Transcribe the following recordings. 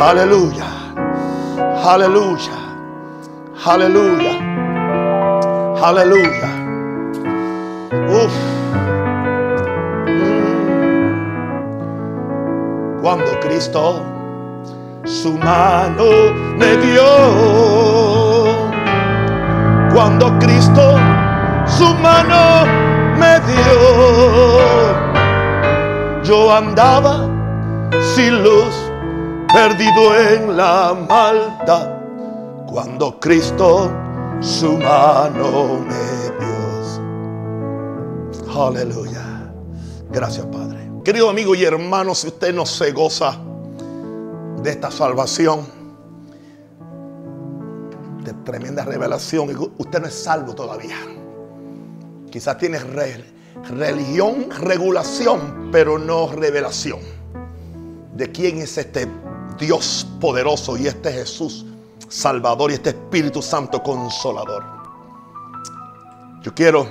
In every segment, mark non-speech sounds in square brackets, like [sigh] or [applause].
Aleluya. Aleluya. Aleluya. Aleluya. Uf. Mm. Cuando Cristo su mano me dio. Cuando Cristo su mano me dio. Yo andaba sin luz, perdido en la maldad. Cuando Cristo su mano me dio. Aleluya. Gracias, Padre. Querido amigo y hermano, si usted no se goza de esta salvación, de tremenda revelación, usted no es salvo todavía. Quizás tiene religión, regulación, pero no revelación. De quién es este Dios poderoso y este Jesús Salvador y este Espíritu Santo Consolador. Yo quiero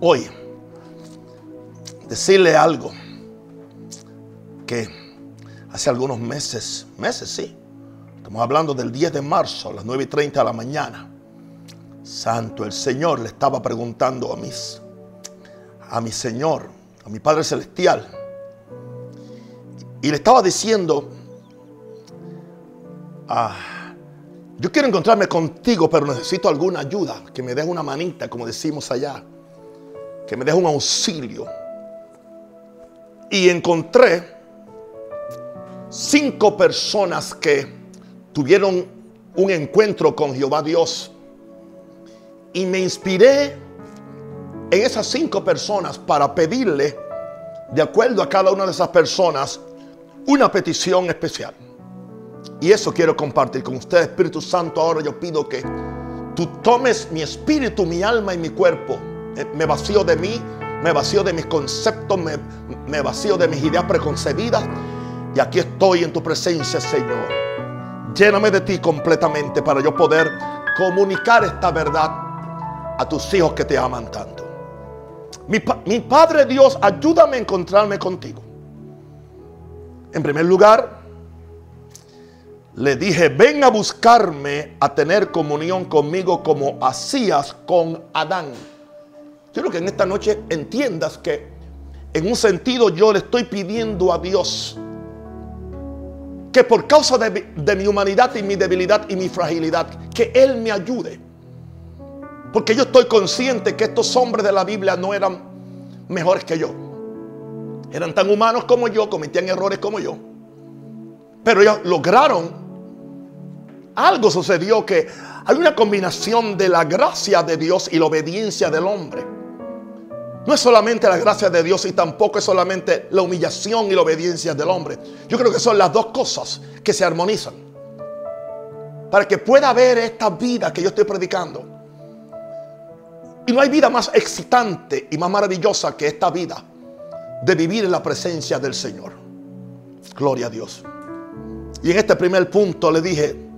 hoy decirle algo que hace algunos meses, meses sí, estamos hablando del 10 de marzo a las 9 y 30 de la mañana. Santo, el Señor le estaba preguntando a mis, a mi Señor, a mi Padre Celestial, y le estaba diciendo, ah, yo quiero encontrarme contigo, pero necesito alguna ayuda, que me des una manita, como decimos allá, que me des un auxilio. Y encontré cinco personas que tuvieron un encuentro con Jehová Dios. Y me inspiré en esas cinco personas para pedirle, de acuerdo a cada una de esas personas, una petición especial. Y eso quiero compartir con ustedes, Espíritu Santo. Ahora yo pido que tú tomes mi espíritu, mi alma y mi cuerpo. Eh, me vacío de mí, me vacío de mis conceptos, me, me vacío de mis ideas preconcebidas. Y aquí estoy en tu presencia, Señor. Lléname de ti completamente para yo poder comunicar esta verdad a tus hijos que te aman tanto. Mi Padre Dios, ayúdame a encontrarme contigo. En primer lugar, le dije, ven a buscarme a tener comunión conmigo como hacías con Adán. Quiero que en esta noche entiendas que en un sentido yo le estoy pidiendo a Dios que por causa de, de, mi humanidad y mi debilidad y mi fragilidad, que Él me ayude. Porque yo estoy consciente que estos hombres de la Biblia no eran mejores que yo. Eran tan humanos como yo, cometían errores como yo. Pero ellos lograron algo sucedió que hay una combinación de la gracia de Dios y la obediencia del hombre. No es solamente la gracia de Dios y tampoco es solamente la humillación y la obediencia del hombre. Yo creo que son las dos cosas que se armonizan. Para que pueda haber esta vida que yo estoy predicando. Y no hay vida más excitante y más maravillosa que esta vida de vivir en la presencia del Señor. Gloria a Dios. Y en este primer punto le dije,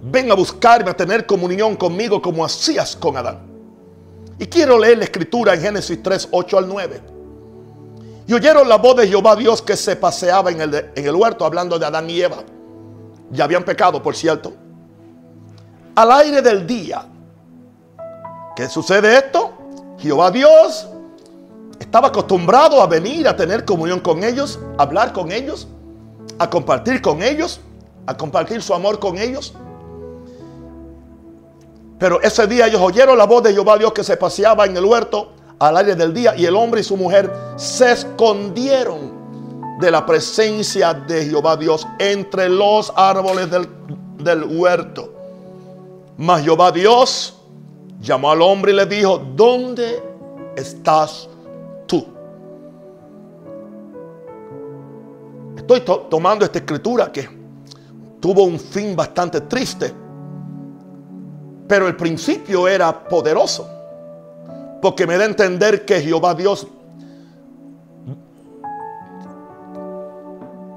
ven a buscarme, a tener comunión conmigo como hacías con Adán. Y quiero leer la escritura en Génesis 3, 8 al 9. Y oyeron la voz de Jehová Dios que se paseaba en el, en el huerto hablando de Adán y Eva. Ya habían pecado, por cierto. Al aire del día. ¿Qué sucede esto? Jehová Dios estaba acostumbrado a venir a tener comunión con ellos, a hablar con ellos, a compartir con ellos, a compartir su amor con ellos. Pero ese día ellos oyeron la voz de Jehová Dios que se paseaba en el huerto al aire del día y el hombre y su mujer se escondieron de la presencia de Jehová Dios entre los árboles del, del huerto. Mas Jehová Dios llamó al hombre y le dijo, ¿dónde estás tú? Estoy to tomando esta escritura que tuvo un fin bastante triste pero el principio era poderoso. Porque me da a entender que Jehová Dios,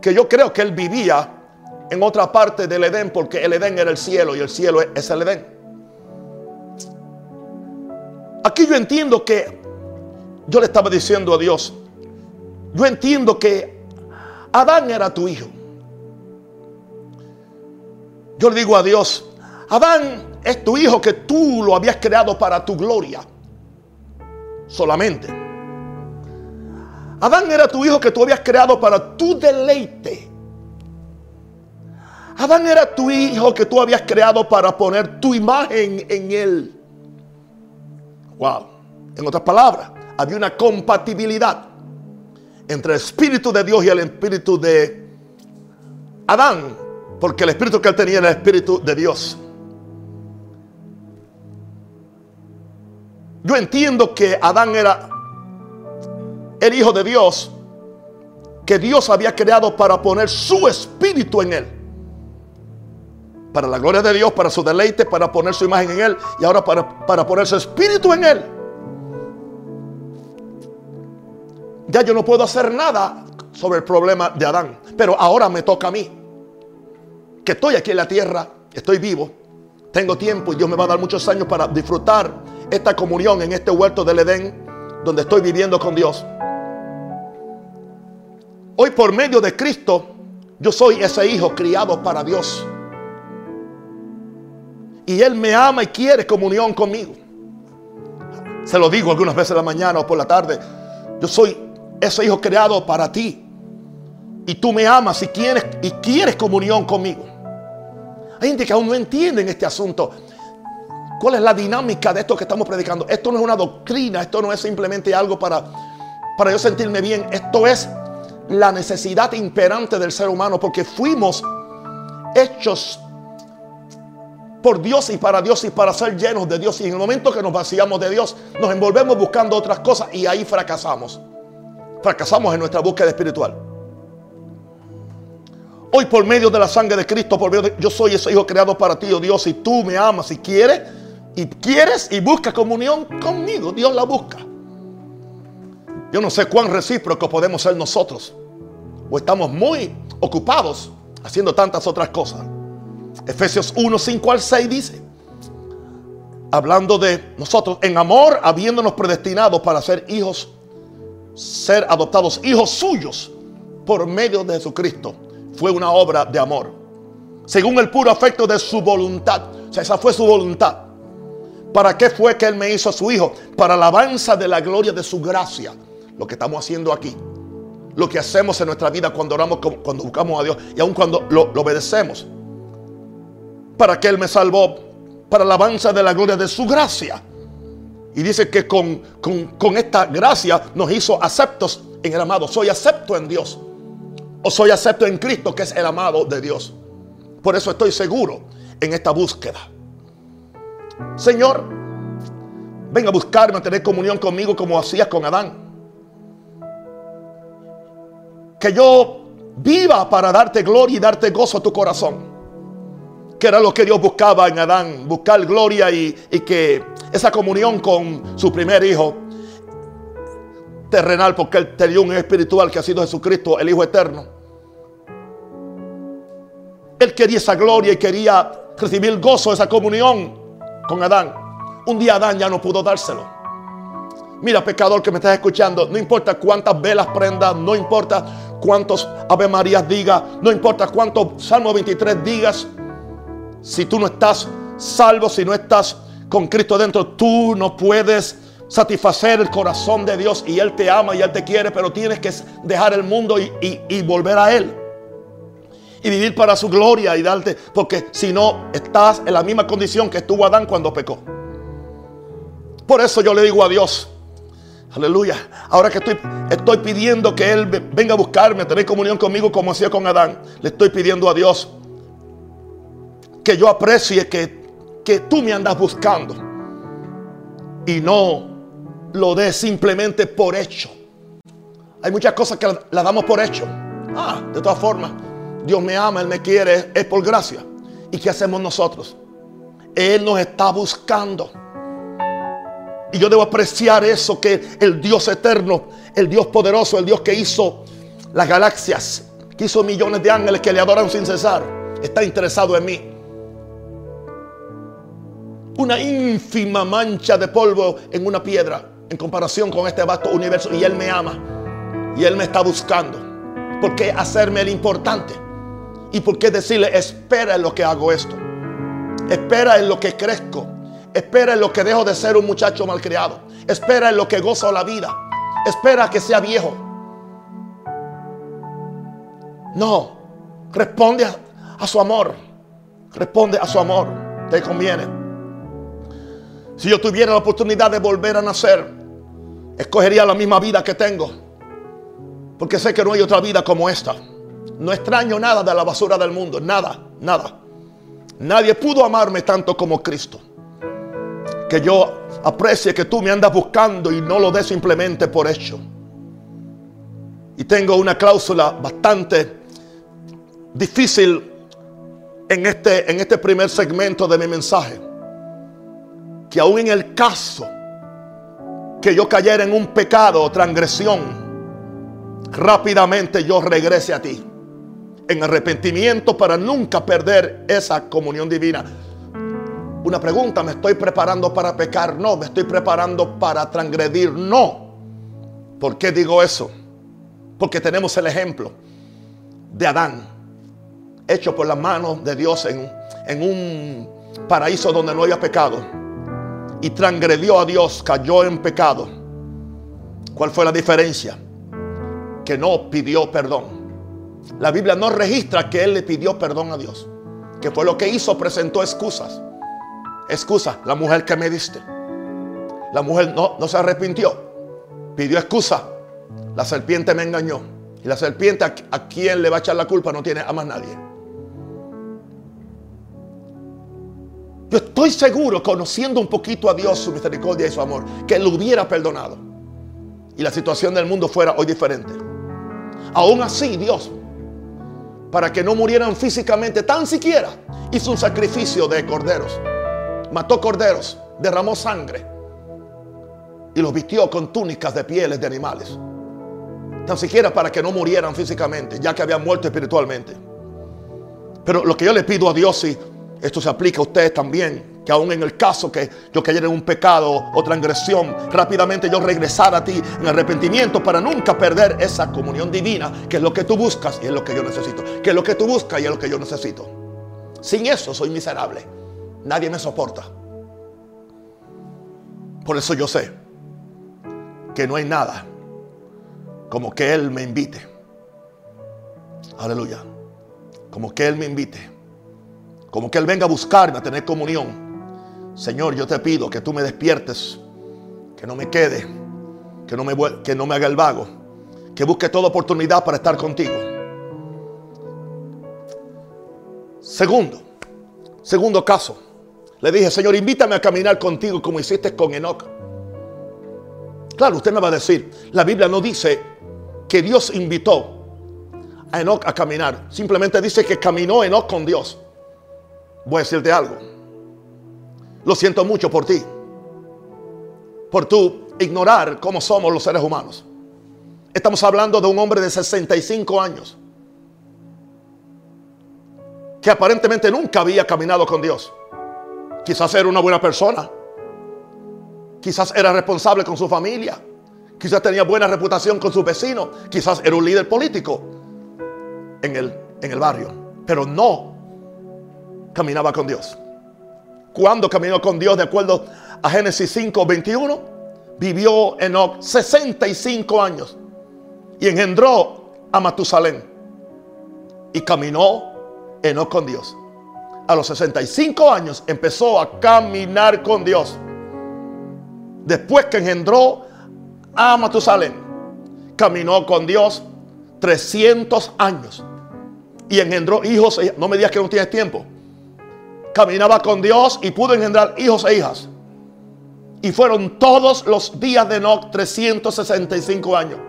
que yo creo que él vivía en otra parte del Edén, porque el Edén era el cielo y el cielo es el Edén. Aquí yo entiendo que yo le estaba diciendo a Dios, yo entiendo que Adán era tu hijo. yo le digo a Dios, Adán es tu hijo que tú lo habías creado para tu gloria. Solamente. Adán era tu hijo que tú habías creado para tu deleite. Adán era tu hijo que tú habías creado para poner tu imagen en él. Wow. En otras palabras, había una compatibilidad entre el Espíritu de Dios y el Espíritu de Adán, porque el Espíritu que él tenía era el Espíritu de Dios. Yo entiendo que Adán era el Hijo de Dios, que Dios había creado para poner su espíritu en él. Para la gloria de Dios, para su deleite, para poner su imagen en él y ahora para, para poner su espíritu en él. Ya yo no puedo hacer nada sobre el problema de Adán. Pero ahora me toca a mí. Que estoy aquí en la tierra, estoy vivo, tengo tiempo y Dios me va a dar muchos años para disfrutar esta comunión en este huerto del Edén donde estoy viviendo con Dios. Hoy por medio de Cristo, yo soy ese hijo criado para Dios. Y Él me ama y quiere comunión conmigo. Se lo digo algunas veces en la mañana o por la tarde. Yo soy ese hijo creado para ti. Y tú me amas y quieres, y quieres comunión conmigo. Hay gente que aún no entiende en este asunto. ¿Cuál es la dinámica de esto que estamos predicando? Esto no es una doctrina, esto no es simplemente algo para, para yo sentirme bien. Esto es la necesidad imperante del ser humano porque fuimos hechos por Dios y para Dios y para ser llenos de Dios. Y en el momento que nos vaciamos de Dios, nos envolvemos buscando otras cosas y ahí fracasamos fracasamos en nuestra búsqueda espiritual. Hoy por medio de la sangre de Cristo, por medio de, yo soy ese hijo creado para ti, oh Dios, y tú me amas y quieres, y quieres y buscas comunión conmigo, Dios la busca. Yo no sé cuán recíproco podemos ser nosotros, o estamos muy ocupados haciendo tantas otras cosas. Efesios 1, 5 al 6 dice, hablando de nosotros, en amor, habiéndonos predestinado para ser hijos ser adoptados hijos suyos por medio de Jesucristo fue una obra de amor. Según el puro afecto de su voluntad. O sea, esa fue su voluntad. ¿Para qué fue que Él me hizo su hijo? Para alabanza de la gloria de su gracia. Lo que estamos haciendo aquí. Lo que hacemos en nuestra vida cuando oramos, cuando buscamos a Dios y aun cuando lo, obedecemos. Para que Él me salvó. Para alabanza de la gloria de su gracia. Y dice que con, esta gracia nos hizo aceptos en el amado. Soy acepto en Dios. O soy acepto en Cristo, que es el amado de Dios. Por eso estoy seguro en esta búsqueda. Señor, venga a buscarme, a tener comunión conmigo como hacías con Adán. Que yo viva para darte gloria y darte gozo a tu corazón. Que era lo que Dios buscaba en Adán, buscar gloria y, que esa comunión con su primer hijo terrenal, porque él tenía un espiritual que ha sido Jesucristo, el Hijo Eterno. Él quería esa gloria y quería recibir gozo, esa comunión con Adán. Un día Adán ya no pudo dárselo. Mira, pecador que me estás escuchando, no importa cuántas velas prendas, no importa cuántos Ave Marías digas, no importa cuántos Salmo 23 digas, si tú no estás salvo, si no estás con Cristo dentro, tú no puedes satisfacer el corazón de Dios y Él te ama y Él te quiere, pero tienes que dejar el mundo y, volver a Él. Y vivir para su gloria y darte, porque si no, estás en la misma condición que estuvo Adán cuando pecó. Por eso yo le digo a Dios, aleluya, ahora que estoy, estoy pidiendo que Él venga a buscarme, a tener comunión conmigo como hacía con Adán, le estoy pidiendo a Dios que yo aprecie que que tú me andas buscando y no lo des simplemente por hecho. Hay muchas cosas que las damos por hecho. Ah, de todas formas, Dios me ama, Él me quiere, es por gracia. ¿Y qué hacemos nosotros? Él nos está buscando. Y yo debo apreciar eso, que el Dios eterno, el Dios poderoso, el Dios que hizo las galaxias, que hizo millones de ángeles que le adoran sin cesar, está interesado en mí una ínfima mancha de polvo en una piedra en comparación con este vasto universo. Y Él me ama. Y Él me está buscando. ¿Por qué hacerme el importante? ¿Y por qué decirle, espera en lo que hago esto? Espera en lo que crezco. Espera en lo que dejo de ser un muchacho malcriado. Espera en lo que gozo la vida. Espera que sea viejo. No, responde a, su amor. Responde a su amor. Te conviene. Si yo tuviera la oportunidad de volver a nacer, escogería la misma vida que tengo. Porque sé que no hay otra vida como esta. No extraño nada de la basura del mundo. Nada, nada. Nadie pudo amarme tanto como Cristo. Que yo aprecie que tú me andas buscando y no lo des simplemente por hecho. Y tengo una cláusula bastante difícil en este, en este primer segmento de mi mensaje. Que aún en el caso que yo cayera en un pecado o transgresión, rápidamente yo regrese a ti. En arrepentimiento para nunca perder esa comunión divina. Una pregunta, ¿me estoy preparando para pecar? No, me estoy preparando para transgredir. No. ¿Por qué digo eso? Porque tenemos el ejemplo de Adán hecho por la mano de Dios en, en un paraíso donde no había pecado. Y transgredió a Dios, cayó en pecado. ¿Cuál fue la diferencia? Que no pidió perdón. La Biblia no registra que él le pidió perdón a Dios. Que fue lo que hizo, presentó excusas. Excusa, la mujer que me diste. La mujer no, no se arrepintió. Pidió excusa. La serpiente me engañó. Y la serpiente a, quien le va a echar la culpa no tiene a más nadie. Yo estoy seguro, conociendo un poquito a Dios, su misericordia y su amor, que lo hubiera perdonado. Y la situación del mundo fuera hoy diferente. Aún así, Dios, para que no murieran físicamente, tan siquiera hizo un sacrificio de corderos. Mató corderos, derramó sangre y los vistió con túnicas de pieles de animales. Tan siquiera para que no murieran físicamente, ya que habían muerto espiritualmente. Pero lo que yo le pido a Dios, si esto se aplica a ustedes también. Que aún en el caso que yo cayera en un pecado o transgresión, rápidamente yo regresara a ti en arrepentimiento para nunca perder esa comunión divina, que es lo que tú buscas y es lo que yo necesito. Que es lo que tú buscas y es lo que yo necesito. Sin eso soy miserable. Nadie me soporta. Por eso yo sé que no hay nada como que Él me invite. Aleluya. Como que Él me invite. Como que Él venga a buscarme, a tener comunión. Señor, yo te pido que tú me despiertes, que no me quede, que no me, que no me haga el vago, que busque toda oportunidad para estar contigo. Segundo, segundo caso. Le dije, Señor, invítame a caminar contigo como hiciste con Enoch. Claro, usted me va a decir, la Biblia no dice que Dios invitó a Enoch a caminar. Simplemente dice que caminó Enoch con Dios. Voy a decirte algo. Lo siento mucho por ti. Por tu ignorar cómo somos los seres humanos. Estamos hablando de un hombre de 65 años. Que aparentemente nunca había caminado con Dios. Quizás era una buena persona. Quizás era responsable con su familia. Quizás tenía buena reputación con sus vecinos. Quizás era un líder político en el, en el barrio. Pero no caminaba con Dios. Cuando caminó con Dios, de acuerdo a Génesis 5, 21, vivió Enoch 65 años y engendró a Matusalén. Y caminó Enoch con Dios. A los 65 años empezó a caminar con Dios. Después que engendró a Matusalén, caminó con Dios 300 años. Y engendró hijos. No me digas que no tienes tiempo caminaba con Dios y pudo engendrar hijos e hijas. Y fueron todos los días de Enoch 365 años.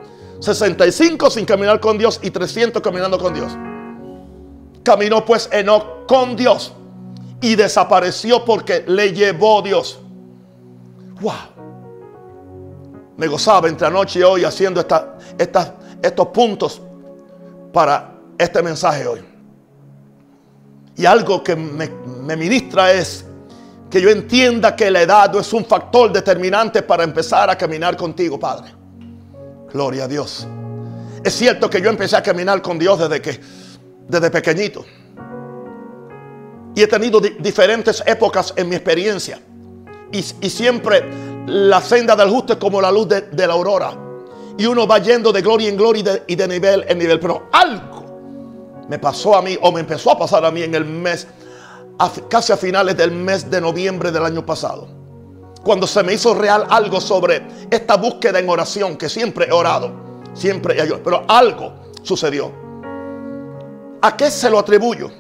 65 sin caminar con Dios y 300 caminando con Dios. Caminó pues Enoch con Dios y desapareció porque le llevó Dios. Wow. Me gozaba entre anoche y hoy haciendo esta, estos puntos para este mensaje hoy. Y algo que me, ministra es que yo entienda que la edad no es un factor determinante para empezar a caminar contigo, Padre. Gloria a Dios. Es cierto que yo empecé a caminar con Dios desde que desde pequeñito. Y he tenido diferentes épocas en mi experiencia. Y, siempre la senda del justo es como la luz de, la aurora. Y uno va yendo de gloria en gloria y de, nivel en nivel. Pero algo me pasó a mí o me empezó a pasar a mí en el mes, casi a finales del mes de noviembre del año pasado. Cuando se me hizo real algo sobre esta búsqueda en oración, que siempre he orado, siempre he. Pero algo sucedió. ¿A qué se lo atribuyo?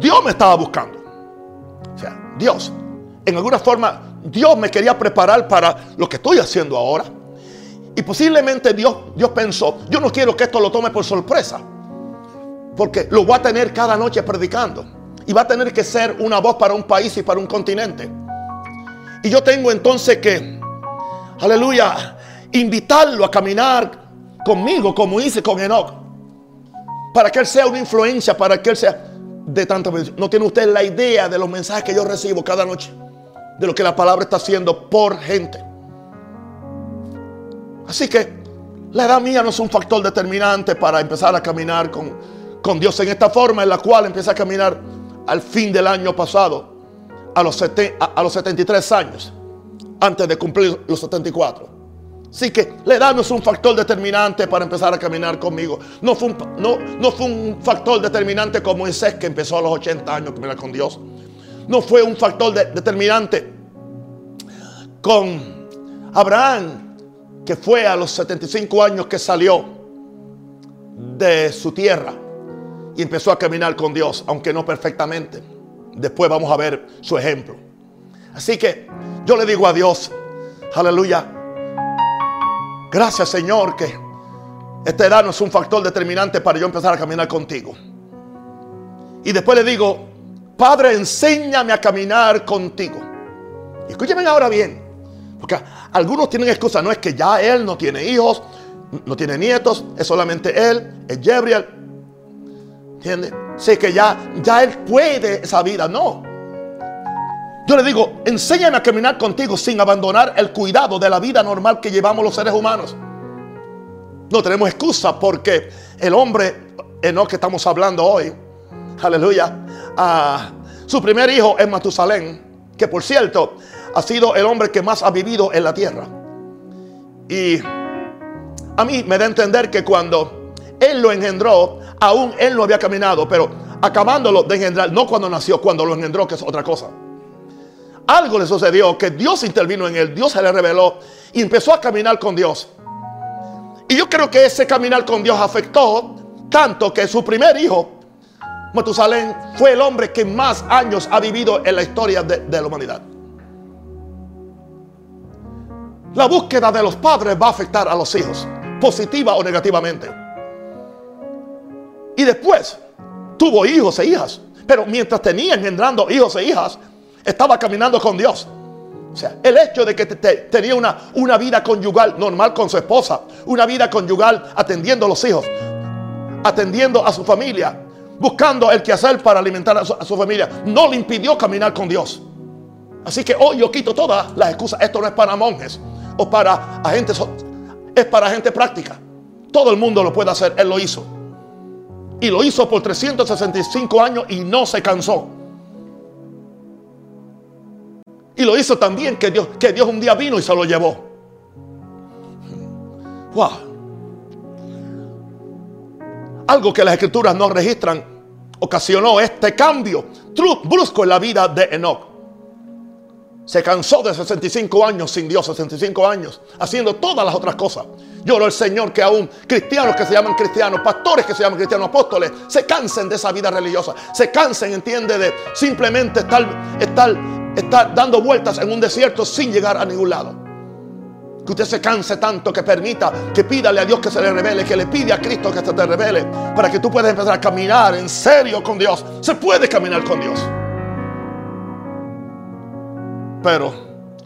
Dios me estaba buscando. O sea, Dios. En alguna forma, Dios me quería preparar para lo que estoy haciendo ahora. Y posiblemente Dios, Dios pensó, yo no quiero que esto lo tome por sorpresa. Porque lo voy a tener cada noche predicando. Y va a tener que ser una voz para un país y para un continente. Y yo tengo entonces que, aleluya, invitarlo a caminar conmigo como hice con Enoch. Para que él sea una influencia, para que él sea de tanta No tiene usted la idea de los mensajes que yo recibo cada noche. De lo que la palabra está haciendo por gente. Así que la edad mía no es un factor determinante para empezar a caminar con, con Dios en esta forma en la cual empecé a caminar al fin del año pasado, a los, a los 73 años, antes de cumplir los 74. Así que la edad no es un factor determinante para empezar a caminar conmigo. No fue un, no, no fue un factor determinante como Moisés que empezó a los 80 años a caminar con Dios. No fue un factor determinante con Abraham que fue a los 75 años que salió de su tierra y empezó a caminar con Dios, aunque no perfectamente. Después vamos a ver su ejemplo. Así que yo le digo a Dios, aleluya, Gracias Señor que esta edad no es un factor determinante para yo empezar a caminar contigo. Y después le digo, Padre, enséñame a caminar contigo. Escúcheme ahora bien, porque algunos tienen excusa, no es que ya él no tiene hijos, no tiene nietos, es solamente él, es Gabriel. ¿Entiende? Sé que ya, ya él puede esa vida, no. Yo le digo, enséñame a caminar contigo sin abandonar el cuidado de la vida normal que llevamos los seres humanos. No tenemos excusa porque el hombre en lo que estamos hablando hoy, aleluya, su primer hijo es Matusalén, que por cierto ha sido el hombre que más ha vivido en la tierra. Y a mí me da a entender que cuando él lo engendró, aún él no había caminado, pero acabándolo de engendrar, no cuando nació, cuando lo engendró, que es otra cosa algo le sucedió, que Dios intervino en él, Dios se le reveló y empezó a caminar con Dios. Y yo creo que ese caminar con Dios afectó tanto que su primer hijo, Matusalén, fue el hombre que más años ha vivido en la historia de, de la humanidad. La búsqueda de los padres va a afectar a los hijos, positiva o negativamente. Y después tuvo hijos e hijas. Pero mientras tenía engendrando hijos e hijas, estaba caminando con Dios. O sea, el hecho de que tenía una, una vida conyugal normal con su esposa, una vida conyugal atendiendo a los hijos, atendiendo a su familia, buscando el hacer para alimentar a su, familia, no le impidió caminar con Dios. Así que hoy yo quito todas las excusas. Esto no es para monjes o para agentes, es para gente práctica. Todo el mundo lo puede hacer, él lo hizo. Y lo hizo por 365 años y no se cansó. Y lo hizo también que Dios, que Dios un día vino y se lo llevó. Wow. Algo que las escrituras no registran ocasionó este cambio brusco en la vida de Enoch. Se cansó de 65 años sin Dios, 65 años, haciendo todas las otras cosas. Lloro el Señor que aún cristianos que se llaman cristianos, pastores que se llaman cristianos, apóstoles, se cansen de esa vida religiosa. Se cansen, entiende, de simplemente estar, estar está dando vueltas en un desierto sin llegar a ningún lado. Que usted se canse tanto que permita, que pídale a Dios que se le revele, que le pide a Cristo que se te revele, para que tú puedas empezar a caminar en serio con Dios. Se puede caminar con Dios. Pero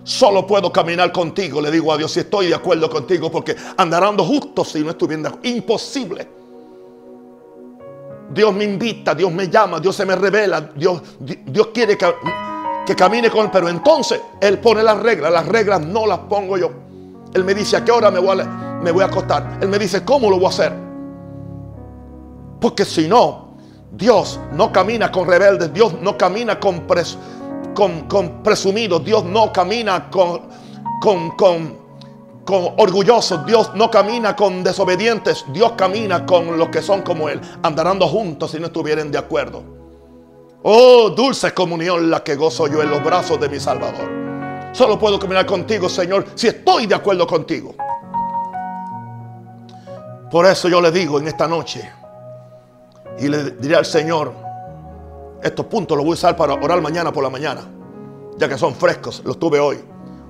solo puedo caminar contigo, le digo a Dios, si estoy de acuerdo contigo, porque andarando justo si no estuviera imposible. Dios me invita, Dios me llama, Dios se me revela, Dios, Dios quiere que que camine con él. Pero entonces él pone las reglas. Las reglas no las pongo yo. Él me dice a qué hora me voy a, me voy a acostar. Él me dice cómo lo voy a hacer. Porque si no, Dios no camina con rebeldes, Dios no camina con, con, presumidos, Dios no camina con, con, con, con orgullosos, Dios no camina con desobedientes, Dios camina con los que son como Él, andarán juntos si no estuvieran de acuerdo. Oh, dulce comunión la que gozo yo en los brazos de mi Salvador. Solo puedo caminar contigo, Señor, si estoy de acuerdo contigo. Por eso yo le digo en esta noche, y le diré al Señor, estos puntos los voy a usar para orar mañana por la mañana, ya que son frescos, los tuve hoy.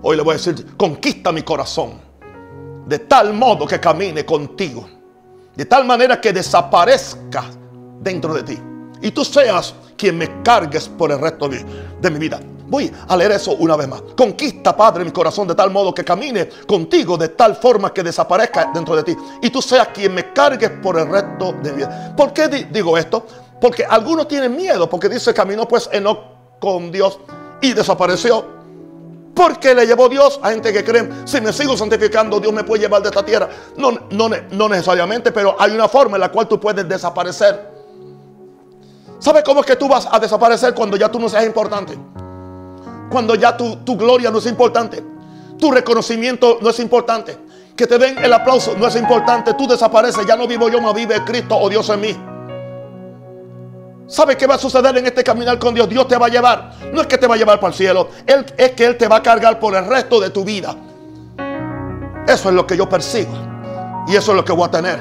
Hoy le voy a decir, conquista mi corazón, de tal modo que camine contigo, de tal manera que desaparezca dentro de ti. Y tú seas quien me cargues por el resto de, mi vida. Voy a leer eso una vez más. Conquista, Padre, mi corazón de tal modo que camine contigo de tal forma que desaparezca dentro de ti. Y tú seas quien me cargues por el resto de mi vida. ¿Por qué digo esto? Porque algunos tienen miedo. Porque dice, caminó pues Enoch con Dios y desapareció. Porque le llevó Dios a gente que creen, si me sigo santificando, Dios me puede llevar de esta tierra. No, no, no necesariamente, pero hay una forma en la cual tú puedes desaparecer. ¿Sabes cómo es que tú vas a desaparecer cuando ya tú no seas importante? cuando ya tu, gloria no es importante. Tu reconocimiento no es importante. Que te den el aplauso no es importante. Tú desapareces. Ya no vivo yo, más vive Cristo o Dios en mí. ¿Sabe qué va a suceder en este caminar con Dios? Dios te va a llevar. No es que te va a llevar para el cielo. Él, es que Él te va a cargar por el resto de tu vida. Eso es lo que yo persigo. Y eso es lo que voy a tener.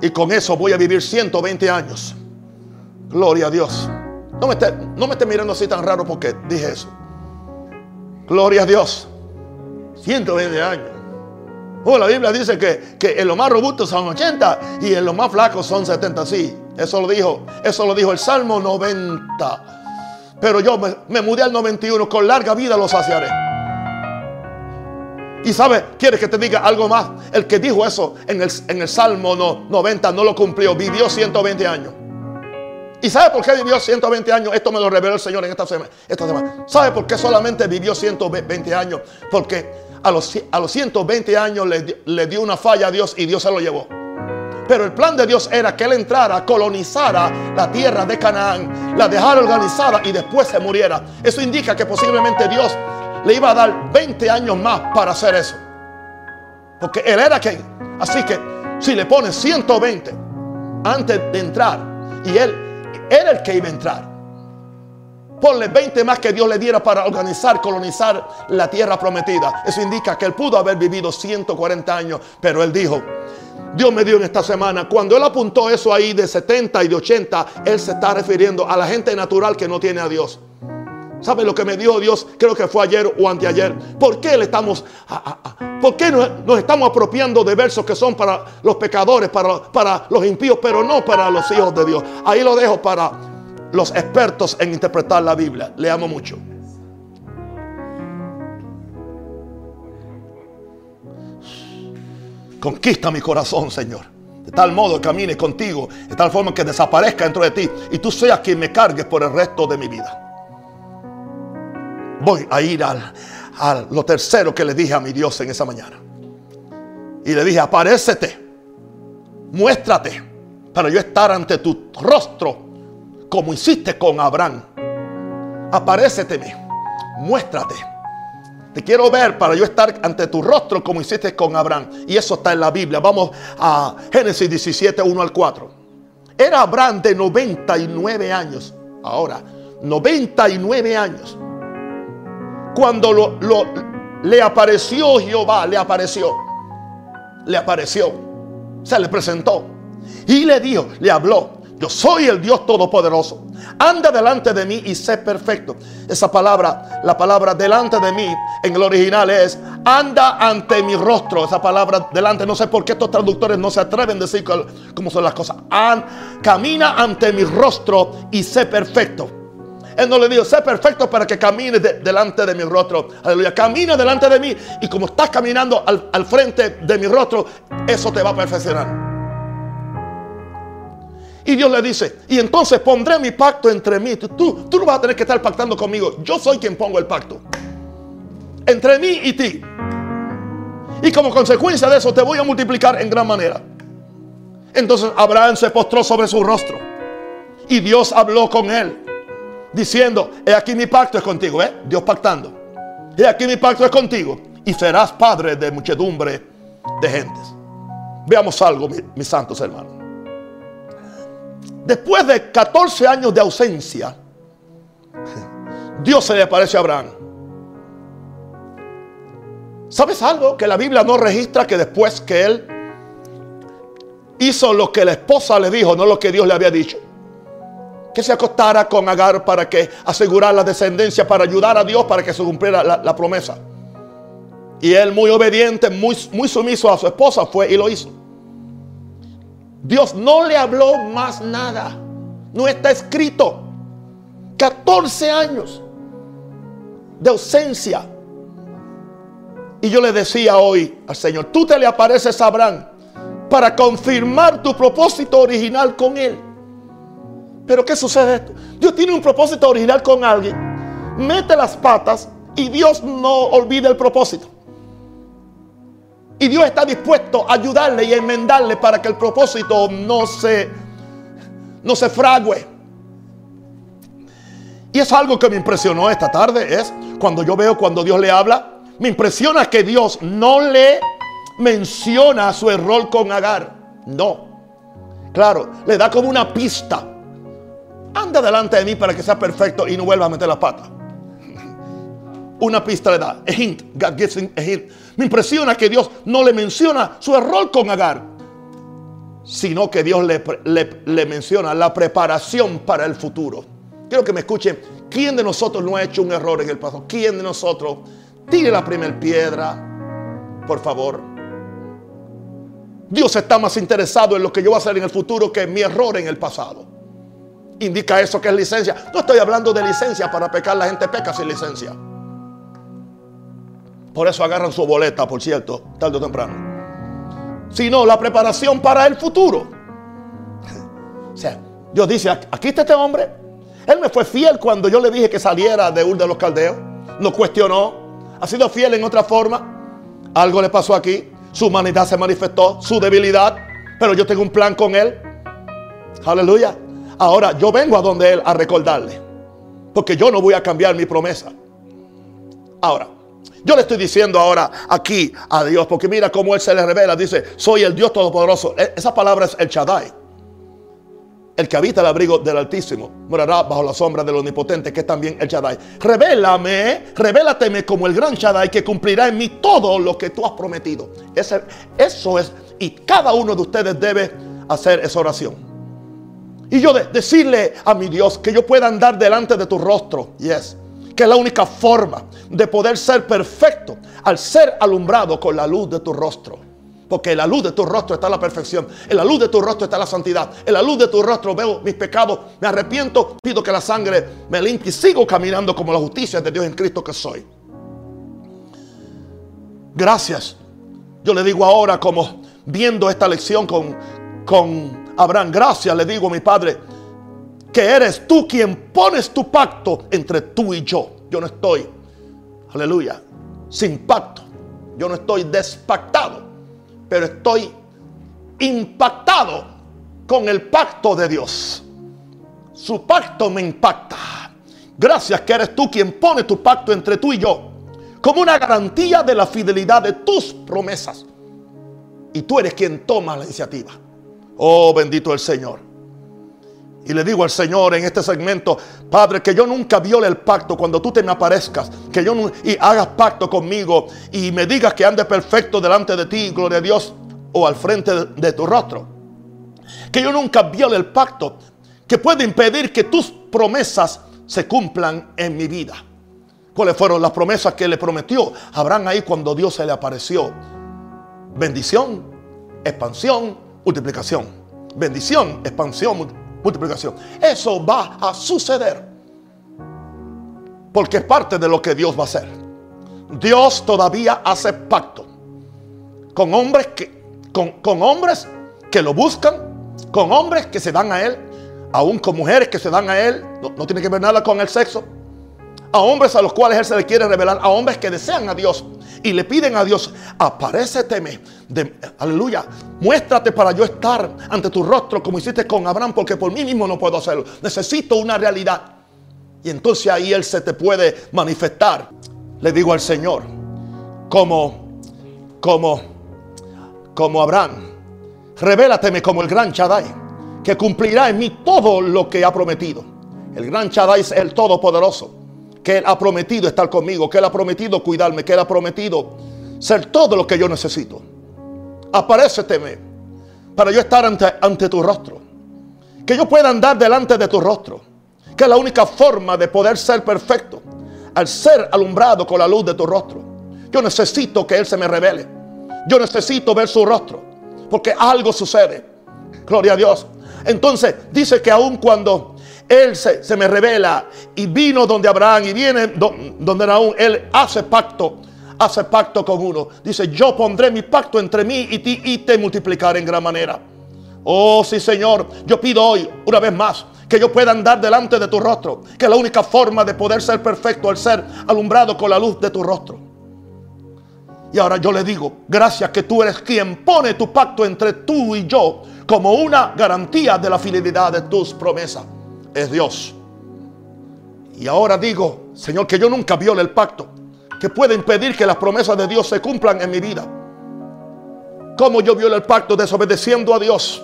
Y con eso voy a vivir 120 años. Gloria a Dios. No me, esté, no me esté mirando así tan raro porque dije eso. Gloria a Dios. 120 años. Oh, la Biblia dice que, en lo más robusto son 80 y en lo más flacos son 70. Sí, eso lo dijo, eso lo dijo el Salmo 90. Pero yo me, mudé al 91, con larga vida lo saciaré. Y sabe, quiere que te diga algo más. El que dijo eso en el, en el Salmo 90 no lo cumplió, vivió 120 años. ¿Y sabe por qué vivió 120 años? Esto me lo reveló el Señor en esta semana. Esta. ¿Sabe por qué solamente vivió 120 años? Porque a los, a los 120 años le, dio una falla a Dios y Dios se lo llevó. Pero el plan de Dios era que él entrara, colonizara la tierra de Canaán, la dejara organizada y después se muriera. Eso indica que posiblemente Dios le iba a dar 20 años más para hacer eso. Porque él era quien. Así que si le pones 120 antes de entrar y él era el que iba a entrar. Ponle 20 más que Dios le diera para organizar, colonizar la tierra prometida. Eso indica que él pudo haber vivido 140 años, pero él dijo, Dios me dio en esta semana, cuando él apuntó eso ahí de 70 y de 80, él se está refiriendo a la gente natural que no tiene a Dios. ¿Sabe lo que me dijo Dios? Creo que fue ayer o anteayer. ¿Por qué le estamos, por qué nos, estamos apropiando de versos que son para los pecadores, para, para los impíos, pero no para los hijos de Dios? Ahí lo dejo para los expertos en interpretar la Biblia. Le amo mucho. Conquista mi corazón, Señor. De tal modo que camine contigo, de tal forma que desaparezca dentro de ti y tú seas quien me cargue por el resto de mi vida voy a ir al, a lo tercero que le dije a mi Dios en esa mañana. Y le dije, aparécete, muéstrate para yo estar ante tu rostro como hiciste con Abraham. Aparéceteme, muéstrate. Te quiero ver para yo estar ante tu rostro como hiciste con Abraham. Y eso está en la Biblia. Vamos a Génesis 17, 1 al 4. Era Abraham de 99 años. Ahora, 99 años cuando lo, le apareció Jehová, le apareció, le apareció, se le presentó y le dijo, le habló, yo soy el Dios Todopoderoso. Anda delante de mí y sé perfecto. Esa palabra, la palabra delante de mí en el original es anda ante mi rostro. Esa palabra delante, no sé por qué estos traductores no se atreven a decir cómo son las cosas. camina ante mi rostro y sé perfecto. Él no le dijo, sé perfecto para que camine delante de mi rostro. Aleluya, camina delante de mí. Y como estás caminando al, frente de mi rostro, eso te va a perfeccionar. Y Dios le dice, y entonces pondré mi pacto entre mí. Tú, tú no vas a tener que estar pactando conmigo. Yo soy quien pongo el pacto. Entre mí y ti. Y como consecuencia de eso te voy a multiplicar en gran manera. Entonces Abraham se postró sobre su rostro. Y Dios habló con él, diciendo, he aquí mi pacto es contigo, ¿eh? Dios pactando. He aquí mi pacto es contigo. Y serás padre de muchedumbre de gentes. Veamos algo, mis, santos hermanos. Después de 14 años de ausencia, Dios se le aparece a Abraham. ¿Sabes algo? Que la Biblia no registra que después que él hizo lo que la esposa le dijo, no lo que Dios le había dicho. Que se acostara con Agar para que asegurar la descendencia, para ayudar a Dios para que se cumpliera la, promesa. Y él muy obediente, muy, muy sumiso a su esposa fue y lo hizo. Dios no le habló más nada. No está escrito. 14 años de ausencia. Y yo le decía hoy al Señor, tú te le apareces a Abraham para confirmar tu propósito original con él. Pero ¿qué sucede esto? Dios tiene un propósito original con alguien, mete las patas y Dios no olvida el propósito. Y Dios está dispuesto a ayudarle y a enmendarle para que el propósito no se, no se frague. Y es algo que me impresionó esta tarde, es cuando yo veo cuando Dios le habla, me impresiona que Dios no le menciona su error con Agar. No. Claro, le da como una pista. Anda delante de mí para que sea perfecto y no vuelva a meter la pata. [laughs] Una pista le da. A hint. God gives a hint. Me impresiona que Dios no le menciona su error con Agar, sino que Dios le, le menciona la preparación para el futuro. Quiero que me escuchen. ¿Quién de nosotros no ha hecho un error en el pasado? ¿Quién de nosotros tire la primera piedra? Por favor. Dios está más interesado en lo que yo voy a hacer en el futuro que en mi error en el pasado. Indica eso que es licencia. No estoy hablando de licencia para pecar. La gente peca sin licencia. Por eso agarran su boleta, por cierto, tarde o temprano. Sino la preparación para el futuro. [laughs] O sea, Dios dice, aquí está este hombre. Él me fue fiel cuando yo le dije que saliera de Ur de los Caldeos. No cuestionó. Ha sido fiel en otra forma. Algo le pasó aquí. Su humanidad se manifestó, su debilidad, pero yo tengo un plan con él. Aleluya. Ahora yo vengo a donde él a recordarle, porque yo no voy a cambiar mi promesa. Ahora, yo le estoy diciendo ahora aquí a Dios, porque mira cómo él se le revela, dice, soy el Dios Todopoderoso. E, esa palabra es el Shaddai. El que habita el abrigo del Altísimo morará bajo la sombra del Omnipotente, que es también el Shaddai. Revélame, revélateme como el gran Shaddai que cumplirá en mí todo lo que tú has prometido. eso es, y cada uno de ustedes debe hacer esa oración. Y yo decirle a mi Dios que yo pueda andar delante de tu rostro. Yes. Que es la única forma de poder ser perfecto al ser alumbrado con la luz de tu rostro. Porque en la luz de tu rostro está la perfección. En la luz de tu rostro está la santidad. En la luz de tu rostro veo mis pecados. Me arrepiento. Pido que la sangre me limpie. Sigo caminando como la justicia de Dios en Cristo que soy. Gracias. Yo le digo ahora como viendo esta lección con, con Abraham. Gracias le digo a mi Padre. Que eres tú quien pones tu pacto entre tú y yo. Yo no estoy. Aleluya. Sin pacto. Yo no estoy despactado pero estoy impactado con el pacto de Dios. Su pacto me impacta. Gracias que eres tú quien pone tu pacto entre tú y yo como una garantía de la fidelidad de tus promesas. Y tú eres quien toma la iniciativa. Oh, bendito el Señor. Y le digo al Señor en este segmento, Padre, que yo nunca viole el pacto cuando tú te me aparezcas, que yo y hagas pacto conmigo y me digas que ande perfecto delante de ti, gloria a Dios, o al frente de, tu rostro. Que yo nunca viole el pacto que puede impedir que tus promesas se cumplan en mi vida. ¿Cuáles fueron las promesas que le prometió Abraham ahí cuando Dios se le apareció? Bendición, expansión, multiplicación. Bendición, expansión, multiplicación multiplicación. Eso va a suceder. Porque es parte de lo que Dios va a hacer. Dios todavía hace pacto con hombres que, con, hombres que lo buscan, con hombres que se dan a Él, aún con mujeres que se dan a Él. No, no tiene que ver nada con el sexo. A hombres a los cuales Él se le quiere revelar, a hombres que desean a Dios y le piden a Dios, aparéceteme, de, aleluya, muéstrate para yo estar ante tu rostro como hiciste con Abraham, porque por mí mismo no puedo hacerlo. Necesito una realidad. Y entonces ahí Él se te puede manifestar. Le digo al Señor, como, como, como Abraham, revélateme como el gran Shaddai, que cumplirá en mí todo lo que ha prometido. El gran Shaddai es el Todopoderoso que Él ha prometido estar conmigo, que Él ha prometido cuidarme, que Él ha prometido ser todo lo que yo necesito. Aparéceteme para yo estar ante, ante tu rostro. Que yo pueda andar delante de tu rostro. Que es la única forma de poder ser perfecto. Al ser alumbrado con la luz de tu rostro. Yo necesito que Él se me revele. Yo necesito ver su rostro. Porque algo sucede. Gloria a Dios. Entonces dice que aun cuando él se, me revela y vino donde Abraham y viene donde aún Él hace pacto, hace pacto con uno. Dice, yo pondré mi pacto entre mí y ti y te multiplicaré en gran manera. Oh, sí, Señor, yo pido hoy, una vez más, que yo pueda andar delante de tu rostro, que es la única forma de poder ser perfecto, al ser alumbrado con la luz de tu rostro. Y ahora yo le digo, gracias que tú eres quien pone tu pacto entre tú y yo como una garantía de la fidelidad de tus promesas es Dios. Y ahora digo, Señor, que yo nunca viole el pacto, que puede impedir que las promesas de Dios se cumplan en mi vida. ¿Cómo yo violo el pacto desobedeciendo a Dios?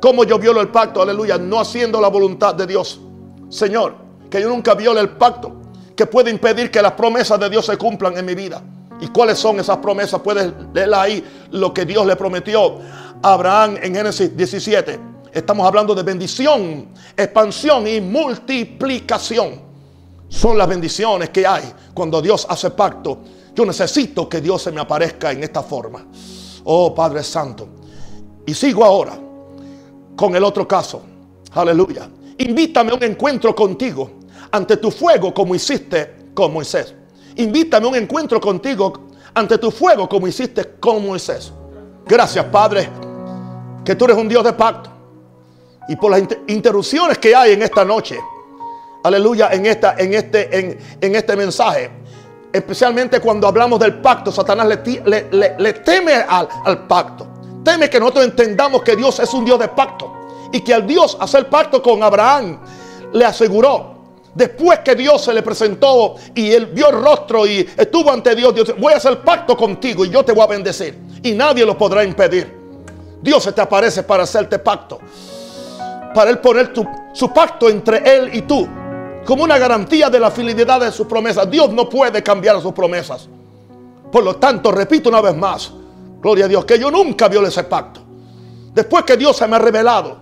¿Cómo yo violo el pacto, aleluya, no haciendo la voluntad de Dios? Señor, que yo nunca viole el pacto que puede impedir que las promesas de Dios se cumplan en mi vida. ¿Y cuáles son esas promesas? Puedes leer ahí lo que Dios le prometió a Abraham en Génesis 17. Estamos hablando de bendición, expansión y multiplicación. Son las bendiciones que hay cuando Dios hace pacto. Yo necesito que Dios se me aparezca en esta forma. Oh Padre Santo. Y sigo ahora con el otro caso. Aleluya. Invítame a un encuentro contigo ante tu fuego como hiciste con Moisés. Invítame a un encuentro contigo ante tu fuego como hiciste con Moisés. Gracias Padre, que tú eres un Dios de pacto y por las interrupciones que hay en esta noche. Aleluya, en, esta, en, este, en, este mensaje. Especialmente cuando hablamos del pacto, Satanás le, le, teme al, al, pacto. Teme que nosotros entendamos que Dios es un Dios de pacto. Y que al Dios hacer pacto con Abraham, le aseguró, después que Dios se le presentó y él vio el rostro y estuvo ante Dios, Dios, voy a hacer pacto contigo y yo te voy a bendecir. Y nadie lo podrá impedir. Dios se te aparece para hacerte pacto para Él poner su pacto entre Él y tú como una garantía de la fidelidad de sus promesas. Dios no puede cambiar sus promesas. Por lo tanto, repito una vez más, gloria a Dios, que yo nunca viole ese pacto. Después que Dios se me ha revelado,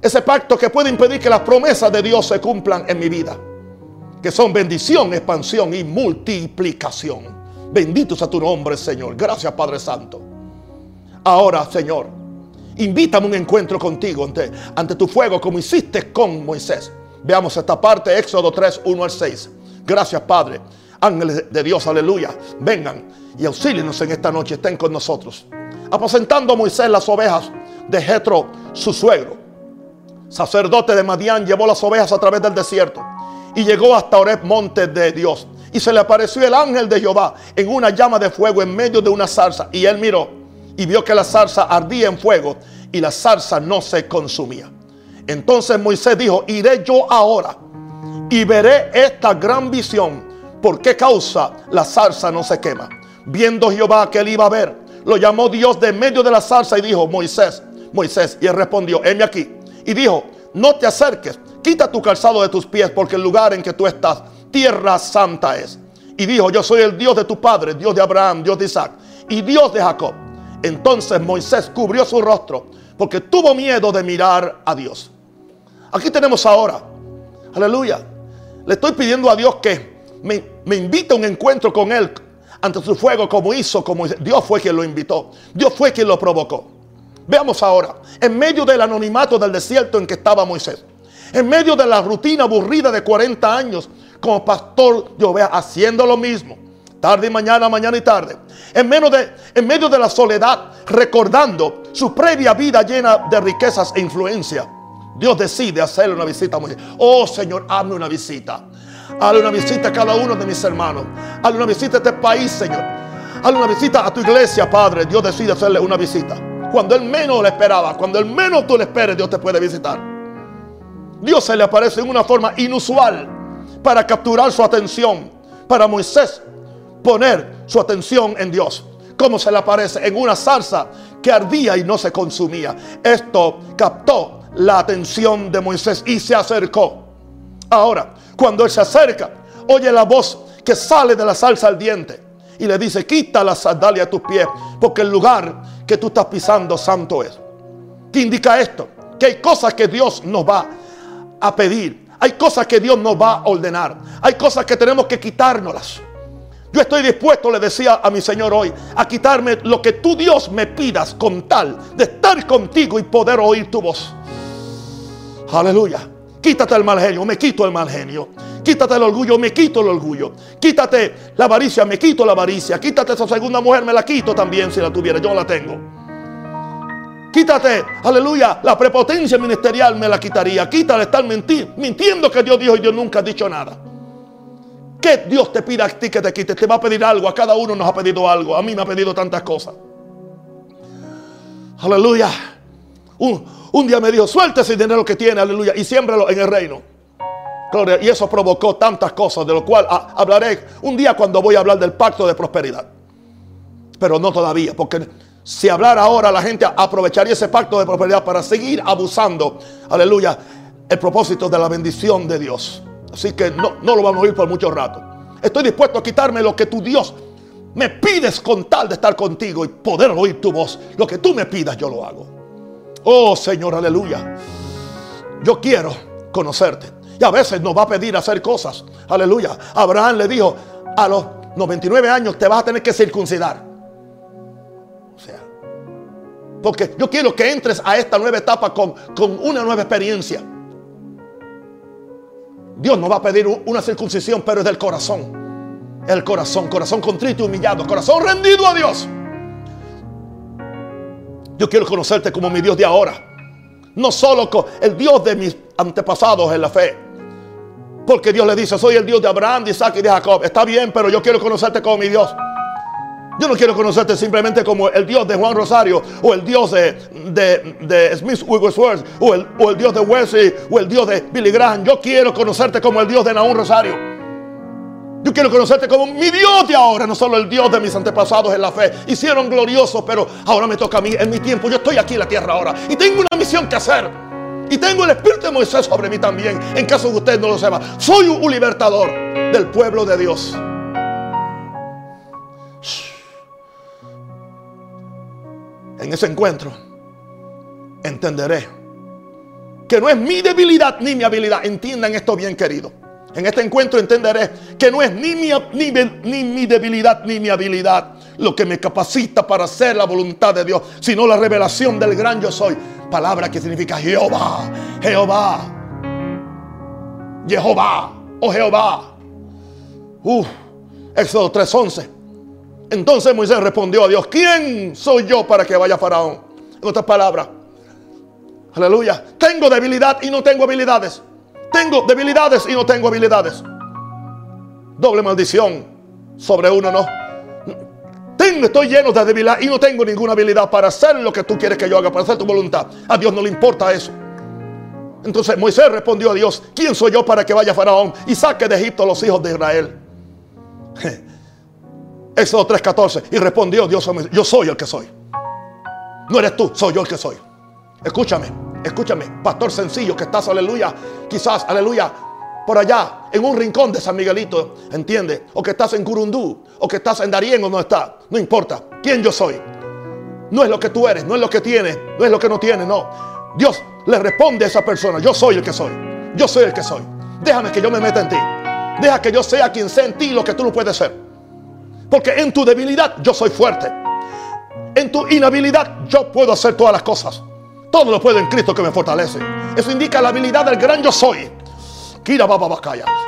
ese pacto que puede impedir que las promesas de Dios se cumplan en mi vida, que son bendición, expansión y multiplicación. Bendito sea tu nombre, Señor. Gracias, Padre Santo. Ahora, Señor, Invítame un encuentro contigo ante, ante tu fuego como hiciste con Moisés. Veamos esta parte, Éxodo 3, 1 al 6. Gracias, Padre. Ángeles de Dios, aleluya. Vengan y auxílienos en esta noche. Estén con nosotros. Aposentando a Moisés las ovejas de Jetro, su suegro. Sacerdote de Madián llevó las ovejas a través del desierto y llegó hasta Oreb, monte de Dios. Y se le apareció el ángel de Jehová en una llama de fuego en medio de una zarza. Y él miró y vio que la zarza ardía en fuego y la zarza no se consumía. Entonces Moisés dijo, iré yo ahora y veré esta gran visión. ¿Por qué causa la zarza no se quema? Viendo Jehová que él iba a ver, lo llamó Dios de medio de la zarza y dijo, Moisés, Moisés, y él respondió, heme aquí. Y dijo, no te acerques, quita tu calzado de tus pies, porque el lugar en que tú estás, tierra santa es. Y dijo, yo soy el Dios de tu padre, Dios de Abraham, Dios de Isaac y Dios de Jacob. Entonces Moisés cubrió su rostro porque tuvo miedo de mirar a Dios. Aquí tenemos ahora, aleluya, le estoy pidiendo a Dios que me, me invite a un encuentro con Él ante su fuego como hizo, como Dios fue quien lo invitó, Dios fue quien lo provocó. Veamos ahora, en medio del anonimato del desierto en que estaba Moisés, en medio de la rutina aburrida de 40 años como pastor yo vea haciendo lo mismo, tarde y mañana, mañana y tarde, en, medio de, en medio de la soledad, recordando su previa vida llena de riquezas e influencia. Dios decide hacerle una visita a Moisés. Oh Señor, hazme una visita. Hale una visita a cada uno de mis hermanos. Hale una visita a este país, Señor. Hale una visita a tu iglesia, Padre. Dios decide hacerle una visita. Cuando Él menos lo esperaba, cuando Él menos tú le esperes, Dios te puede visitar. Dios se le aparece en una forma inusual para capturar su atención. Para Moisés poner su atención en Dios. Como se le aparece en una salsa que ardía y no se consumía. Esto captó la atención de Moisés y se acercó. Ahora, cuando él se acerca, oye la voz que sale de la salsa ardiente y le dice, quita la sandalia a tus pies, porque el lugar que tú estás pisando santo es. ¿Qué indica esto? Que hay cosas que Dios nos va a pedir. Hay cosas que Dios nos va a ordenar. Hay cosas que tenemos que quitárnoslas. Yo estoy dispuesto, le decía a mi Señor hoy, a quitarme lo que tú Dios me pidas con tal de estar contigo y poder oír tu voz. Aleluya. Quítate el mal genio, me quito el mal genio. Quítate el orgullo, me quito el orgullo. Quítate la avaricia, me quito la avaricia. Quítate esa segunda mujer, me la quito también si la tuviera, yo la tengo. Quítate, aleluya, la prepotencia ministerial me la quitaría. Quítale estar mintiendo que Dios dijo y Dios nunca ha dicho nada. ¿Qué Dios te pide a ti que te quite? Te va a pedir algo. A cada uno nos ha pedido algo. A mí me ha pedido tantas cosas. Aleluya. Un, un día me dijo, suelte ese dinero que tiene, aleluya, y siémbralo en el reino. Gloria. Y eso provocó tantas cosas, de lo cual hablaré un día cuando voy a hablar del pacto de prosperidad. Pero no todavía, porque si hablara ahora la gente aprovecharía ese pacto de prosperidad para seguir abusando, aleluya, el propósito de la bendición de Dios. Así que no, no lo vamos a oír por mucho rato. Estoy dispuesto a quitarme lo que tu Dios me pides con tal de estar contigo y poder oír tu voz. Lo que tú me pidas, yo lo hago. Oh Señor, aleluya. Yo quiero conocerte. Y a veces nos va a pedir hacer cosas. Aleluya. Abraham le dijo, a los 99 años te vas a tener que circuncidar. O sea, porque yo quiero que entres a esta nueva etapa con, con una nueva experiencia. Dios nos va a pedir una circuncisión, pero es del corazón. El corazón, corazón contrito y humillado, corazón rendido a Dios. Yo quiero conocerte como mi Dios de ahora. No solo el Dios de mis antepasados en la fe. Porque Dios le dice, soy el Dios de Abraham, de Isaac y de Jacob. Está bien, pero yo quiero conocerte como mi Dios. Yo no quiero conocerte simplemente como el Dios de Juan Rosario o el Dios de, de, Smith Wigglesworth o el, o el Dios de Wesley o el Dios de Billy Graham. Yo quiero conocerte como el Dios de Nahum Rosario. Yo quiero conocerte como mi Dios de ahora, no solo el Dios de mis antepasados en la fe. Hicieron glorioso, pero ahora me toca a mí, en mi tiempo. Yo estoy aquí en la tierra ahora y tengo una misión que hacer. Y tengo el Espíritu de Moisés sobre mí también, en caso que usted no lo sepa. Soy un libertador del pueblo de Dios. En ese encuentro entenderé que no es mi debilidad ni mi habilidad. Entiendan esto bien, querido. En este encuentro entenderé que no es ni mi, ni, mi debilidad ni mi habilidad lo que me capacita para hacer la voluntad de Dios, sino la revelación del gran yo soy. Palabra que significa Jehová, Jehová, Jehová, oh Jehová. Uf, Éxodo 3:11. Entonces Moisés respondió a Dios, ¿quién soy yo para que vaya Faraón? En otras palabras, aleluya, tengo debilidad y no tengo habilidades. Tengo debilidades y no tengo habilidades. Doble maldición sobre uno, no. Tengo, estoy lleno de debilidad y no tengo ninguna habilidad para hacer lo que tú quieres que yo haga, para hacer tu voluntad. A Dios no le importa eso. Entonces Moisés respondió a Dios, ¿quién soy yo para que vaya Faraón y saque de Egipto a los hijos de Israel? [laughs] Éxodo 3:14. Y respondió Dios, yo soy el que soy. No eres tú, soy yo el que soy. Escúchame. Escúchame, pastor sencillo que estás, aleluya, quizás, aleluya, por allá, en un rincón de San Miguelito, ¿entiende? O que estás en Curundú, o que estás en Darien o no estás, no importa, quién yo soy. No es lo que tú eres, no es lo que tienes, no es lo que no tienes, no. Dios le responde a esa persona, yo soy el que soy, yo soy el que soy. Déjame que yo me meta en ti. Deja que yo sea quien sea en ti lo que tú no puedes ser. Porque en tu debilidad yo soy fuerte. En tu inhabilidad yo puedo hacer todas las cosas. Todo lo puedo en Cristo que me fortalece. Eso indica la habilidad del gran yo soy. Kira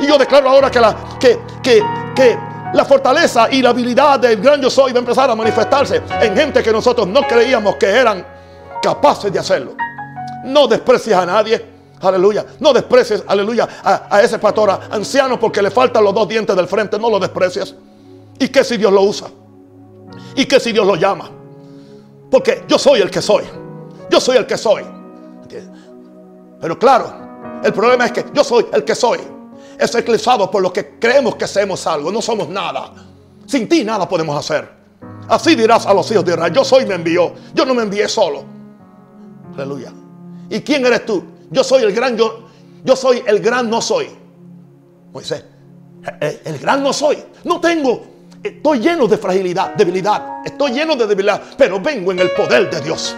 Y yo declaro ahora que la, que, que, que la fortaleza y la habilidad del gran yo soy va a empezar a manifestarse en gente que nosotros no creíamos que eran capaces de hacerlo. No desprecies a nadie. Aleluya. No desprecies, aleluya, a, ese pastor anciano porque le faltan los dos dientes del frente. No lo desprecies. ¿Y qué si Dios lo usa? ¿Y qué si Dios lo llama? Porque yo soy el que soy. Yo soy el que soy. Pero claro, el problema es que yo soy el que soy. Es eclipsado por lo que creemos que hacemos algo. No somos nada. Sin ti nada podemos hacer. Así dirás a los hijos de Israel. Yo soy me envió. Yo no me envié solo. Aleluya. ¿Y quién eres tú? Yo soy el gran yo. Yo soy el gran no soy. Moisés. El, el gran no soy. No tengo. Estoy lleno de fragilidad, debilidad. Estoy lleno de debilidad. Pero vengo en el poder de Dios.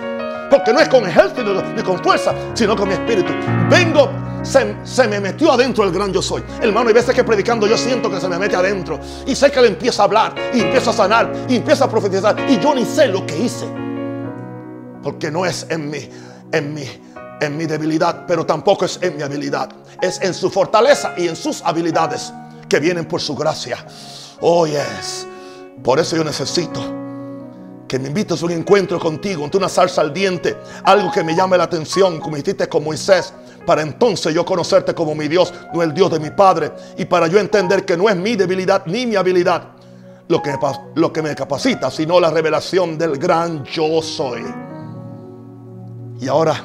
Porque no es con ejército ni con fuerza, sino con mi espíritu. Vengo, se, me metió adentro el gran yo soy. Hermano, hay veces que predicando yo siento que se me mete adentro. Y sé que le empieza a hablar, y empieza a sanar, y empieza a profetizar. Y yo ni sé lo que hice. Porque no es en mí, en mí, en mi debilidad, pero tampoco es en mi habilidad. Es en su fortaleza y en sus habilidades que vienen por su gracia. Oh, yes. Por eso yo necesito que me invites a un encuentro contigo, una salsa al diente, algo que me llame la atención, como hiciste con Moisés, para entonces yo conocerte como mi Dios, no el Dios de mi Padre, y para yo entender que no es mi debilidad ni mi habilidad lo que, lo que me capacita, sino la revelación del gran yo soy. Y ahora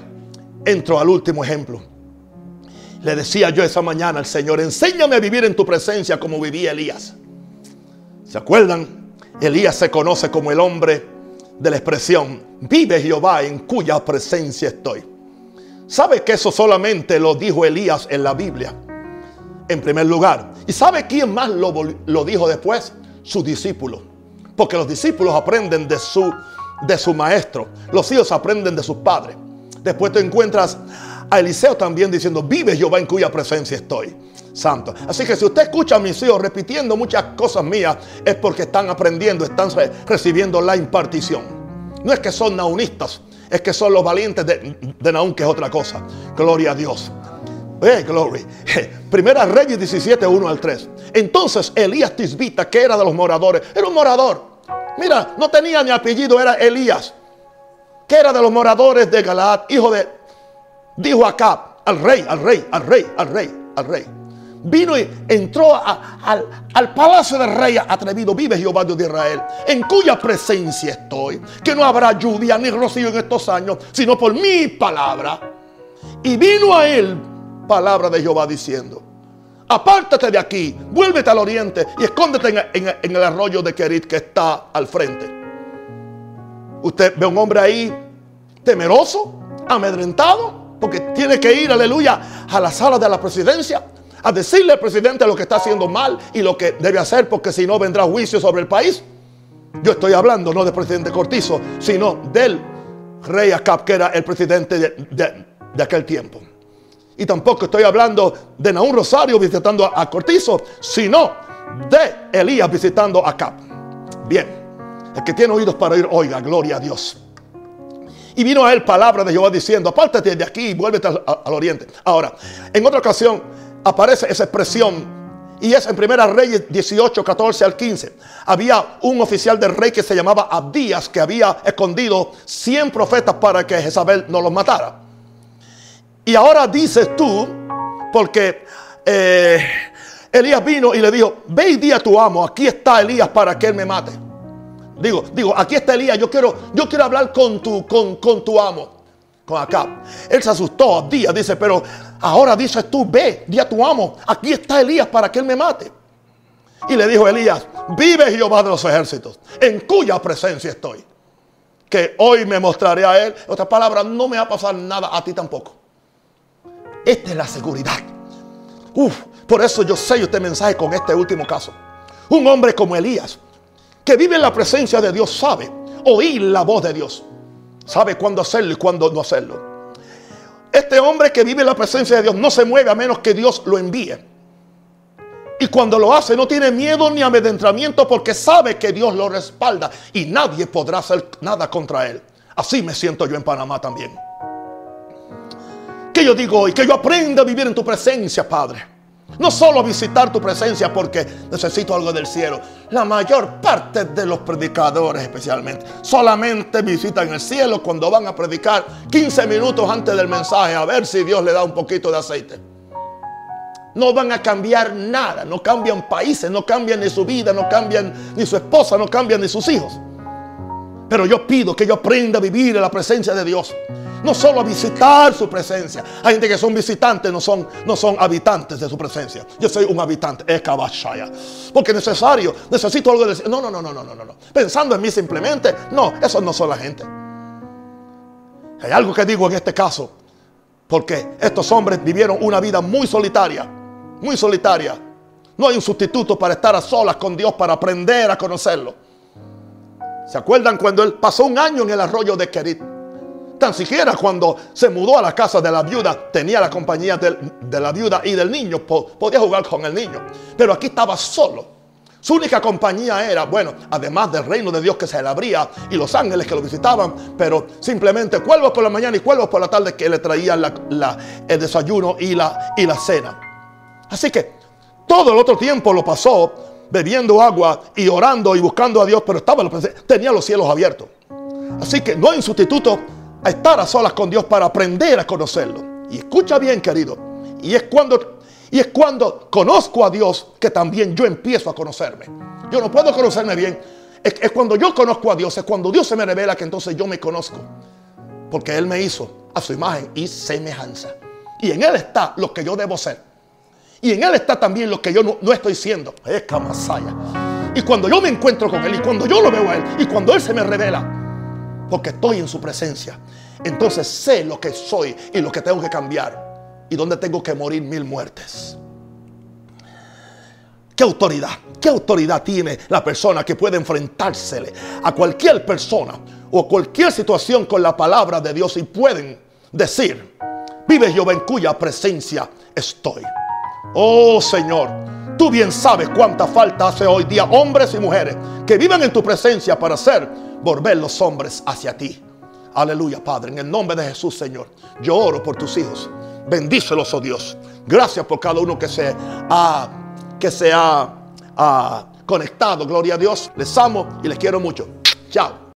entro al último ejemplo. Le decía yo esa mañana al Señor, enséñame a vivir en tu presencia como vivía Elías. ¿Se acuerdan? Elías se conoce como el hombre de la expresión, vive Jehová en cuya presencia estoy. ¿Sabe que eso solamente lo dijo Elías en la Biblia? En primer lugar. ¿Y sabe quién más lo, dijo después? Sus discípulos. Porque los discípulos aprenden de su, de su maestro. Los hijos aprenden de sus padres. Después te encuentras a Eliseo también diciendo, vive Jehová en cuya presencia estoy. Así que si usted escucha a mis hijos repitiendo muchas cosas mías, es porque están aprendiendo, están recibiendo la impartición. No es que son naunistas, es que son los valientes de, de Naún, que es otra cosa. Gloria a Dios. Eh, gloria. Primera Reyes 17, 1 al 3. Entonces Elías Tisbita, que era de los moradores, era un morador. Mira, no tenía ni apellido, era Elías, que era de los moradores de Galaad, hijo de, dijo acá, al rey, al rey, al rey, al rey, al rey vino y entró al, palacio del rey atrevido, vive Jehová Dios de Israel, en cuya presencia estoy, que no habrá lluvia ni rocío en estos años, sino por mi palabra. Y vino a él palabra de Jehová diciendo, apártate de aquí, vuélvete al oriente y escóndete en, el arroyo de Kerit que está al frente. Usted ve un hombre ahí temeroso, amedrentado, porque tiene que ir, aleluya, a la sala de la presidencia a decirle al presidente lo que está haciendo mal y lo que debe hacer, porque si no vendrá juicio sobre el país. Yo estoy hablando no del presidente Cortizo, sino del rey Acab, que era el presidente de, aquel tiempo. Y tampoco estoy hablando de Naún Rosario visitando a, Cortizo, sino de Elías visitando a Acab. Bien, el que tiene oídos para oír, oiga, gloria a Dios. Y vino a él palabra de Jehová diciendo, apártate de aquí y vuélvete al oriente. Ahora, en otra ocasión, aparece esa expresión. Y es en Primera Reyes 18, 14 al 15. Había un oficial del rey que se llamaba Abdías que había escondido 100 profetas para que Jezabel no los matara. Y ahora dices tú, porque eh, Elías vino y le dijo, ve y di a tu amo, aquí está Elías para que él me mate. Digo, digo, aquí está Elías, yo quiero, yo quiero hablar con tu, con, con tu amo con acá. Él se asustó, día dice, pero ahora dices tú, ve, di a tu amo, aquí está Elías para que él me mate. Y le dijo Elías, vive Jehová de los ejércitos, en cuya presencia estoy. Que hoy me mostraré a él. En otras palabras, no me va a pasar nada a ti tampoco. Esta es la seguridad. Uf, por eso yo sello este mensaje con este último caso. Un hombre como Elías, que vive en la presencia de Dios, sabe oír la voz de Dios. Sabe cuándo hacerlo y cuándo no hacerlo. Este hombre que vive en la presencia de Dios no se mueve a menos que Dios lo envíe. Y cuando lo hace no tiene miedo ni amedrentamiento porque sabe que Dios lo respalda y nadie podrá hacer nada contra él. Así me siento yo en Panamá también. Que yo digo hoy, que yo aprenda a vivir en tu presencia, Padre. No solo visitar tu presencia porque necesito algo del cielo. La mayor parte de los predicadores especialmente solamente visitan el cielo cuando van a predicar 15 minutos antes del mensaje a ver si Dios le da un poquito de aceite. No van a cambiar nada, no cambian países, no cambian ni su vida, no cambian ni su esposa, no cambian ni sus hijos. Pero yo pido que yo aprenda a vivir en la presencia de Dios. No solo a visitar su presencia. Hay gente que son visitantes, no son, no son habitantes de su presencia. Yo soy un habitante. Porque es necesario, necesito algo de... No, no, no, no, no, no, no. Pensando en mí simplemente. No, eso no son la gente. Hay algo que digo en este caso. Porque estos hombres vivieron una vida muy solitaria. Muy solitaria. No hay un sustituto para estar a solas con Dios, para aprender a conocerlo. ¿Se acuerdan cuando él pasó un año en el arroyo de Kerit? Tan siquiera cuando se mudó a la casa de la viuda, tenía la compañía de, la viuda y del niño, podía jugar con el niño. Pero aquí estaba solo. Su única compañía era, bueno, además del reino de Dios que se le abría y los ángeles que lo visitaban, pero simplemente cuervos por la mañana y cuervos por la tarde que le traían el desayuno y la, y la cena. Así que todo el otro tiempo lo pasó bebiendo agua y orando y buscando a Dios, pero estaba tenía los cielos abiertos. Así que no hay sustituto a estar a solas con Dios para aprender a conocerlo. Y escucha bien, querido. Y es cuando y es cuando conozco a Dios que también yo empiezo a conocerme. Yo no puedo conocerme bien. Es, es cuando yo conozco a Dios, es cuando Dios se me revela que entonces yo me conozco. Porque Él me hizo a su imagen y semejanza. Y en Él está lo que yo debo ser. Y en Él está también lo que yo no, estoy siendo. Es Camasaya. Y cuando yo me encuentro con Él, y cuando yo lo veo a Él, y cuando Él se me revela, porque estoy en su presencia, entonces sé lo que soy y lo que tengo que cambiar y dónde tengo que morir mil muertes. ¿Qué autoridad? ¿Qué autoridad tiene la persona que puede enfrentársele a cualquier persona o cualquier situación con la palabra de Dios y pueden decir, vive Jehová en cuya presencia estoy? Oh Señor, tú bien sabes cuánta falta hace hoy día hombres y mujeres que viven en tu presencia para hacer volver los hombres hacia ti. Aleluya, Padre. En el nombre de Jesús, Señor, yo oro por tus hijos. Bendícelos, oh Dios. Gracias por cada uno que se ha, que se ha, ha conectado. Gloria a Dios. Les amo y les quiero mucho. Chao.